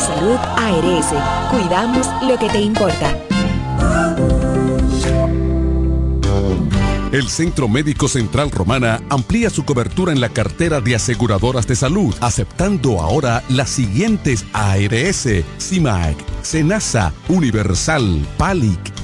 Salud ARS. Cuidamos lo que te importa. El Centro Médico Central Romana amplía su cobertura en la cartera de aseguradoras de salud, aceptando ahora las siguientes ARS, CIMAC, SENASA, Universal, PALIC,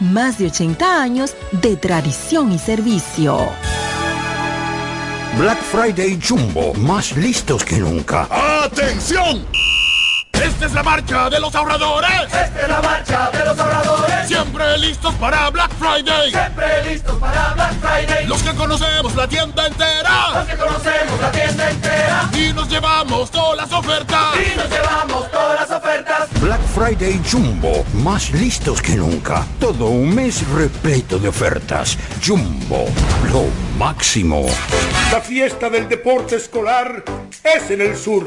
más de 80 años de tradición y servicio. Black Friday Jumbo, más listos que nunca. ¡Atención! Esta es la marcha de los ahorradores. Esta es la marcha de los ahorradores. Siempre listos para Black Friday. Siempre listos para Black Friday. Los que conocemos la tienda entera. Los que conocemos la tienda entera. Y nos llevamos todas las ofertas. Y nos llevamos todas las ofertas. Black Friday Jumbo, más listos que nunca. Todo un mes repleto de ofertas. Jumbo, lo máximo. La fiesta del deporte escolar es en el sur.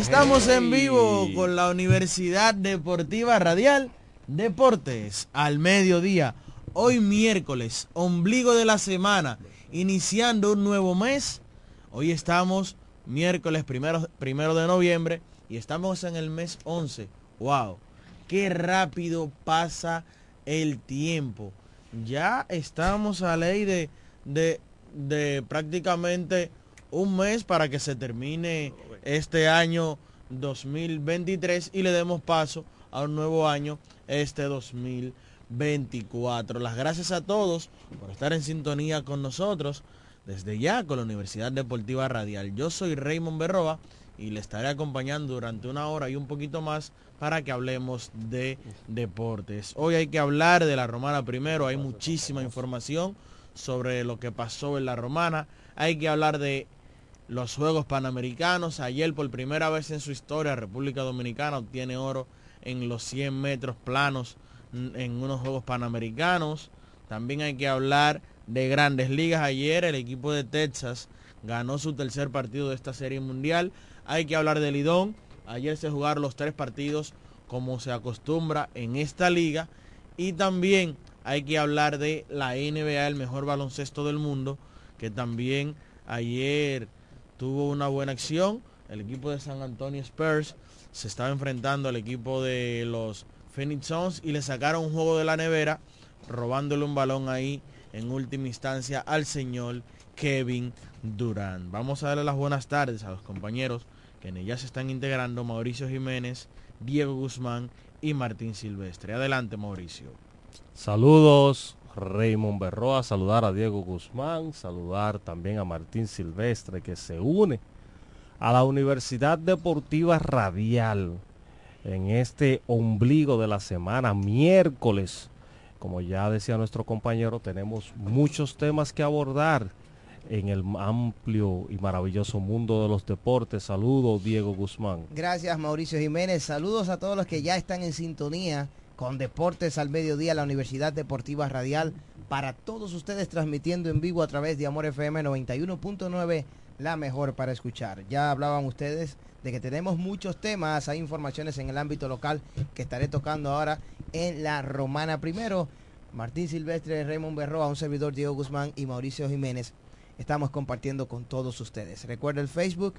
Estamos en vivo con la Universidad Deportiva Radial Deportes al mediodía. Hoy miércoles, ombligo de la semana, iniciando un nuevo mes. Hoy estamos miércoles primero, primero de noviembre y estamos en el mes 11. ¡Wow! ¡Qué rápido pasa el tiempo! Ya estamos a ley de, de, de prácticamente un mes para que se termine este año 2023 y le demos paso a un nuevo año este 2024. Las gracias a todos por estar en sintonía con nosotros desde ya con la Universidad Deportiva Radial. Yo soy Raymond Berroa y le estaré acompañando durante una hora y un poquito más para que hablemos de deportes. Hoy hay que hablar de la Romana primero, hay muchísima información sobre lo que pasó en la Romana. Hay que hablar de los Juegos Panamericanos. Ayer por primera vez en su historia República Dominicana obtiene oro en los 100 metros planos en unos Juegos Panamericanos. También hay que hablar de grandes ligas. Ayer el equipo de Texas ganó su tercer partido de esta serie mundial. Hay que hablar de Lidón. Ayer se jugaron los tres partidos como se acostumbra en esta liga. Y también hay que hablar de la NBA, el mejor baloncesto del mundo, que también ayer tuvo una buena acción. El equipo de San Antonio Spurs se estaba enfrentando al equipo de los Phoenix Suns y le sacaron un juego de la nevera, robándole un balón ahí en última instancia al señor Kevin Durant. Vamos a darle las buenas tardes a los compañeros que ella se están integrando Mauricio Jiménez, Diego Guzmán y Martín Silvestre. Adelante Mauricio. Saludos Raymond Berroa, saludar a Diego Guzmán, saludar también a Martín Silvestre que se une a la Universidad Deportiva Radial en este ombligo de la semana, miércoles. Como ya decía nuestro compañero, tenemos muchos temas que abordar en el amplio y maravilloso mundo de los deportes. Saludos, Diego Guzmán. Gracias, Mauricio Jiménez. Saludos a todos los que ya están en sintonía con Deportes al Mediodía, la Universidad Deportiva Radial, para todos ustedes transmitiendo en vivo a través de Amor FM 91.9, la mejor para escuchar. Ya hablaban ustedes de que tenemos muchos temas, hay informaciones en el ámbito local que estaré tocando ahora en la Romana primero. Martín Silvestre, Raymond Berroa, un servidor Diego Guzmán y Mauricio Jiménez. Estamos compartiendo con todos ustedes. Recuerda el Facebook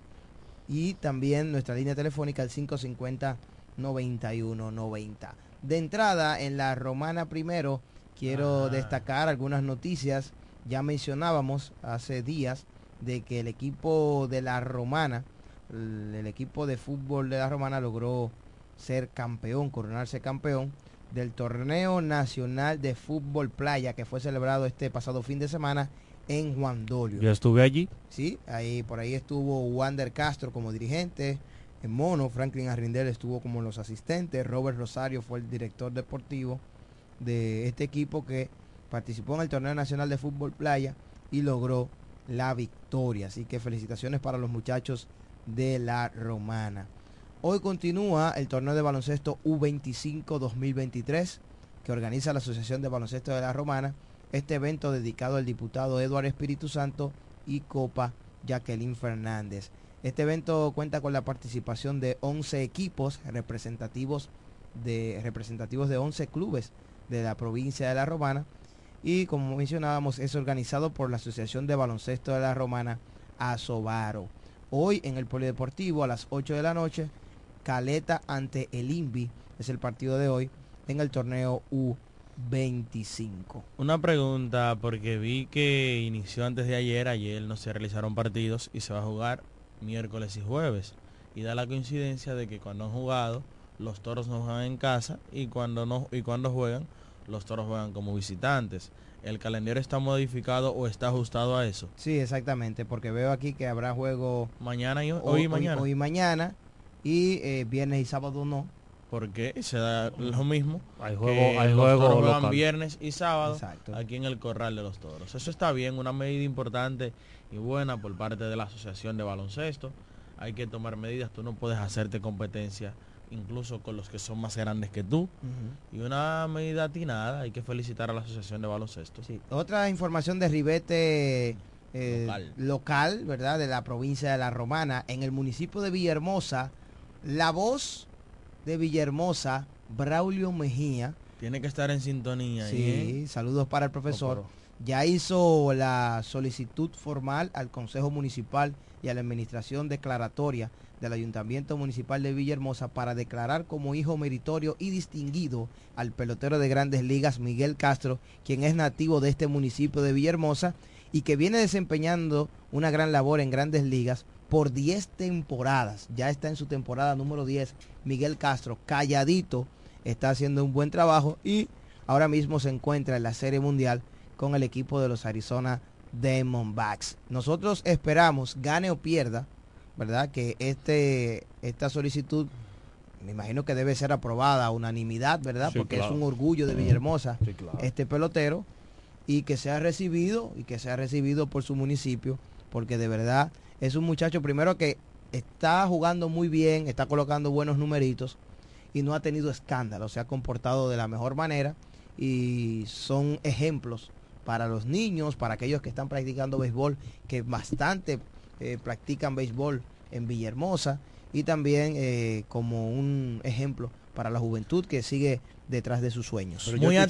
y también nuestra línea telefónica al 550 9190 de entrada, en la Romana primero, quiero destacar algunas noticias. Ya mencionábamos hace días de que el equipo de la Romana, el, equipo de fútbol de la Romana logró ser campeón, coronarse campeón del torneo nacional de fútbol playa que fue celebrado este pasado fin de semana en Juan Dolio. Yo estuve allí. Sí, ahí por ahí estuvo Wander Castro como dirigente, en Mono, Franklin Arrindel estuvo como los asistentes, Robert Rosario fue el director deportivo de este equipo que participó en el torneo nacional de fútbol playa y logró la victoria. Así que felicitaciones para los muchachos de la Romana. Hoy continúa el torneo de baloncesto U25 2023 que organiza la Asociación de Baloncesto de la Romana. Este evento dedicado al diputado Eduardo Espíritu Santo y Copa Jacqueline Fernández. Este evento cuenta con la participación de 11 equipos representativos de, representativos de 11 clubes de la provincia de La Romana y como mencionábamos es organizado por la Asociación de Baloncesto de La Romana Asobaro. Hoy en el Polideportivo a las 8 de la noche, Caleta ante el INVI es el partido de hoy en el torneo U25. Una pregunta porque vi que inició antes de ayer, ayer no se realizaron partidos y se va a jugar miércoles y jueves. Y da la coincidencia de que cuando han jugado, los toros no juegan en casa y cuando, no, y cuando juegan, los toros juegan como visitantes. ¿El calendario está modificado o está ajustado a eso? Sí, exactamente, porque veo aquí que habrá juego mañana y hoy, y mañana. Hoy, y mañana y eh, viernes y sábado no. Porque se da lo mismo. Hay juego, hay juego viernes y sábado aquí en el corral de los toros. Eso está bien, una medida importante y buena por parte de la Asociación de Baloncesto. Hay que tomar medidas, tú no puedes hacerte competencia incluso con los que son más grandes que tú. Y una medida atinada, hay que felicitar a la Asociación de Baloncesto. Otra información de ribete eh, local. local, ¿verdad? De la provincia de La Romana, en el municipio de Villahermosa, la voz de Villahermosa, Braulio Mejía, Tiene que estar en sintonía. Sí, ¿eh? saludos para el profesor. Ya hizo la solicitud formal al Consejo Municipal y a la Administración Declaratoria del Ayuntamiento Municipal de Villahermosa para declarar como hijo meritorio y distinguido al pelotero de grandes ligas Miguel Castro, quien es nativo de este municipio de Villahermosa y que viene desempeñando una gran labor en grandes ligas por 10 temporadas. Ya está en su temporada número 10. Miguel Castro, calladito, está haciendo un buen trabajo y ahora mismo se encuentra en la Serie Mundial con el equipo de los Arizona Diamondbacks. Nosotros esperamos, gane o pierda, ¿verdad? Que este, esta solicitud, me imagino que debe ser aprobada a unanimidad, ¿verdad? Sí, Porque claro. es un orgullo de Villahermosa, Sí, claro. este pelotero, y que sea recibido, y que sea recibido por su municipio, porque de verdad es un muchacho primero que está jugando muy bien, está colocando buenos numeritos, y no ha tenido escándalo, se ha comportado de la mejor manera, y son ejemplos para los niños, para aquellos que están practicando béisbol, que bastante eh, practican béisbol en Villahermosa y también eh, como un ejemplo para la juventud que sigue detrás de sus sueños. Pero yo escu-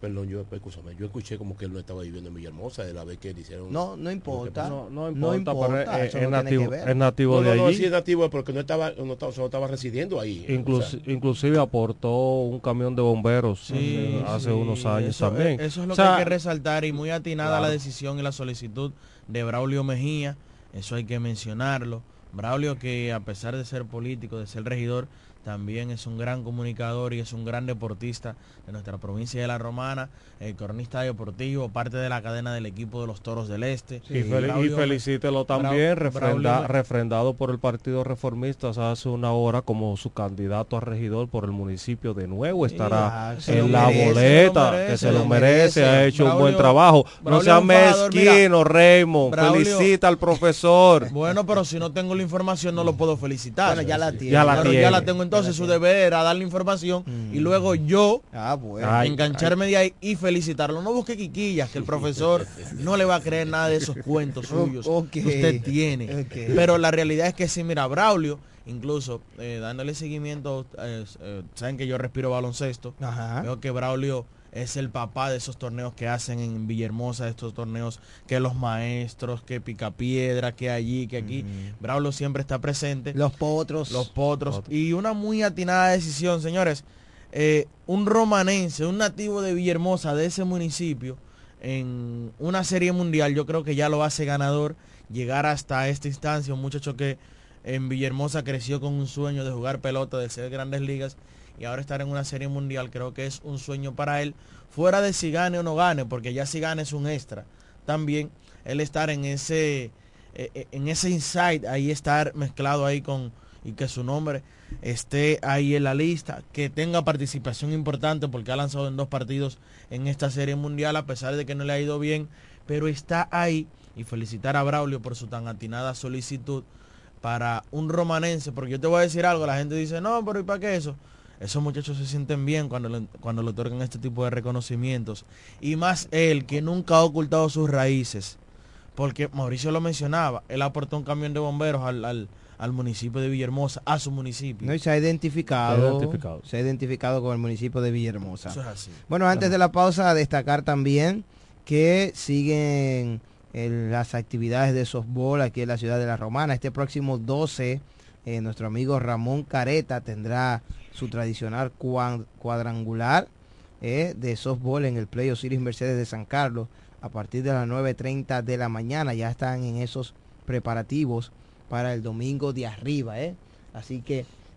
perdón, yo, escúchame, yo escuché como que él no estaba viviendo en Villahermosa de la vez que le hicieron. No, no importa. No, no No importa, pero importa, es, eso es no tiene nativo, que ver. es nativo no, de no, no, allí. sí es nativo porque no estaba, no estaba, solo estaba residiendo ahí. Inclus- o sea, inclusive aportó un camión de bomberos Sí, hace, hace sí, unos años eso, también. Eso es lo O sea, que hay que resaltar y muy atinada claro. la decisión y la solicitud de Braulio Mejía. Eso hay que mencionarlo. Braulio que a pesar de ser político, de ser regidor, también es un gran comunicador y es un gran deportista de nuestra provincia de La Romana, el cronista deportivo, parte de la cadena del equipo de los Toros del Este. y, fel- y Braulio- felicítelo también, refrenda- Braulio- refrendado por el Partido Reformista hace una hora como su candidato a regidor por el municipio de nuevo. Estará ah, en la merece, boleta, merece, que se lo merece, merece. ha hecho un buen Braulio- trabajo. No sea fajador, mira. mezquino, Raymond. Braulio- Felicita al profesor. Bueno, pero si no tengo la información no lo puedo felicitar. Bueno, ya la tiene. Ya la Pero tiene. ya la tengo entonces, su deber era darle información y luego yo Ah, bueno. Ay, engancharme de ahí y felicitarlo. No busque quiquillas, que el profesor no le va a creer nada de esos cuentos suyos que usted tiene. Pero la realidad es que sí, mira, Braulio, incluso eh, dándole seguimiento, eh, eh, saben que yo respiro baloncesto, Ajá. veo que Braulio es el papá de esos torneos que hacen en Villahermosa, estos torneos que los maestros, que Picapiedra, que allí, que aquí. Braulio siempre está presente. Los potros. Los potros. Y una muy atinada decisión, señores. Eh, un romanense, un nativo de Villahermosa, de ese municipio, en una serie mundial, yo creo que ya lo hace ganador llegar hasta esta instancia. Un muchacho que en Villahermosa creció con un sueño de jugar pelota, de ser grandes ligas y ahora estar en una serie mundial, creo que es un sueño para él. Fuera de si gane o no gane, porque ya si gane es un extra. También él estar en ese, eh, eh, en ese insight, ahí estar mezclado ahí con, y que su nombre esté ahí en la lista, que tenga participación importante porque ha lanzado en dos partidos en esta serie mundial a pesar de que no le ha ido bien, pero está ahí y felicitar a Braulio por su tan atinada solicitud para un romanense, porque yo te voy a decir algo, la gente dice, no, pero ¿y para qué eso? Esos muchachos se sienten bien cuando le, cuando le otorgan este tipo de reconocimientos. Y más él, que nunca ha ocultado sus raíces. Porque Mauricio lo mencionaba, él aportó un camión de bomberos al, al, al municipio de Villahermosa, a su municipio. No, y se ha identificado, Se ha identificado. se ha identificado con el municipio de Villahermosa. Eso es así. Bueno, antes de la pausa, destacar también que siguen el- las actividades de softball aquí en la ciudad de La Romana. Este próximo 12, eh, nuestro amigo Ramón Careta tendrá su tradicional cuadrangular eh, de softball en el Play Osiris Mercedes de San Carlos a partir de las 9.30 de la mañana. Ya están en esos preparativos para el domingo de arriba. ¿eh? Así que